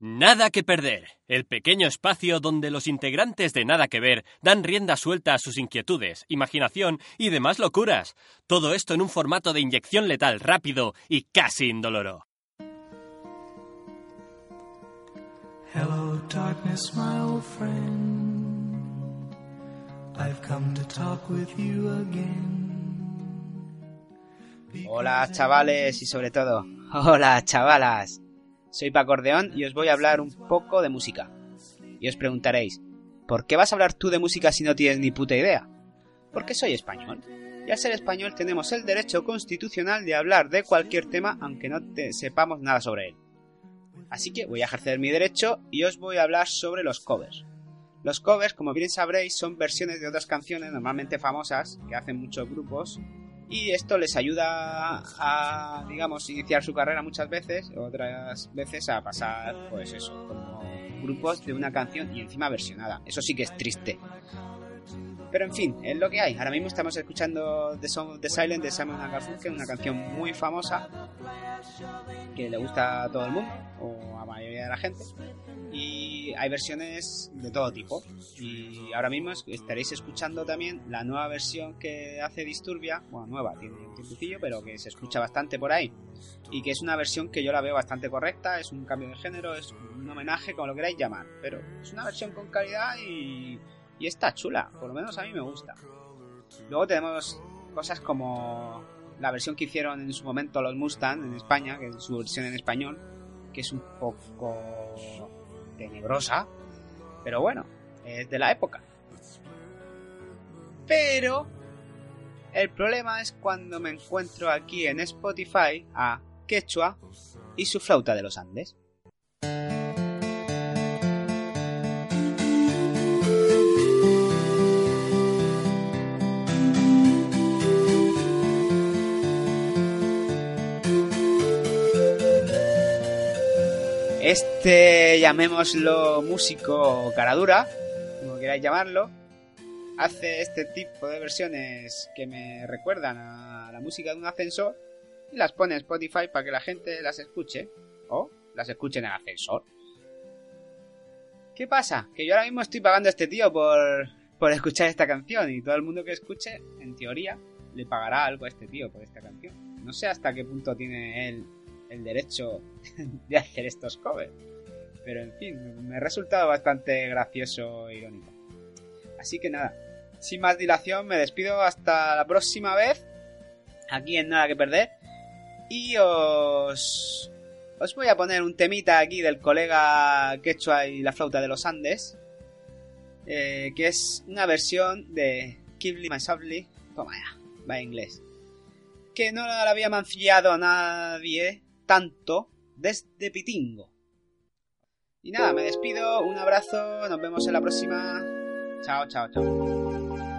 Nada que perder, el pequeño espacio donde los integrantes de Nada que ver dan rienda suelta a sus inquietudes, imaginación y demás locuras. Todo esto en un formato de inyección letal rápido y casi indoloro. Hello, darkness, my old friend. I've come to talk with you again. Hola chavales y sobre todo, hola chavalas. Soy Paco Ordeón y os voy a hablar un poco de música. Y os preguntaréis, ¿por qué vas a hablar tú de música si no tienes ni puta idea? Porque soy español. Y al ser español tenemos el derecho constitucional de hablar de cualquier tema aunque no te sepamos nada sobre él. Así que voy a ejercer mi derecho y os voy a hablar sobre los covers. Los covers, como bien sabréis, son versiones de otras canciones normalmente famosas que hacen muchos grupos y esto les ayuda a, digamos, iniciar su carrera muchas veces, otras veces a pasar, pues eso, como grupos de una canción y encima versionada. Eso sí que es triste. Pero en fin, es lo que hay. Ahora mismo estamos escuchando The Song of the Silent de Simon Garfunkel, una canción muy famosa que le gusta a todo el mundo, o a la mayoría de la gente. Y hay versiones de todo tipo. Y ahora mismo estaréis escuchando también la nueva versión que hace Disturbia, bueno, nueva, tiene un tiempecillo, pero que se escucha bastante por ahí. Y que es una versión que yo la veo bastante correcta, es un cambio de género, es un homenaje, como lo queráis llamar. Pero es una versión con calidad y y está chula, por lo menos a mí me gusta. Luego tenemos cosas como la versión que hicieron en su momento los Mustang en España, que es su versión en español, que es un poco tenebrosa, pero bueno, es de la época. Pero el problema es cuando me encuentro aquí en Spotify a Quechua y su flauta de los Andes. Este, llamémoslo músico caradura, como queráis llamarlo, hace este tipo de versiones que me recuerdan a la música de un ascensor y las pone en Spotify para que la gente las escuche o las escuche en el ascensor. ¿Qué pasa? Que yo ahora mismo estoy pagando a este tío por, por escuchar esta canción y todo el mundo que escuche, en teoría, le pagará algo a este tío por esta canción. No sé hasta qué punto tiene él el derecho de hacer estos covers. Pero en fin, me ha resultado bastante gracioso e irónico. Así que nada, sin más dilación me despido hasta la próxima vez. Aquí en Nada que Perder. Y os... Os voy a poner un temita aquí del colega Quechua y la flauta de los Andes. Eh, que es una versión de Kibli My Softly. Toma ya, va en inglés. Que no la había mancillado nadie tanto desde Pitingo. Y nada, me despido, un abrazo, nos vemos en la próxima. Chao, chao, chao.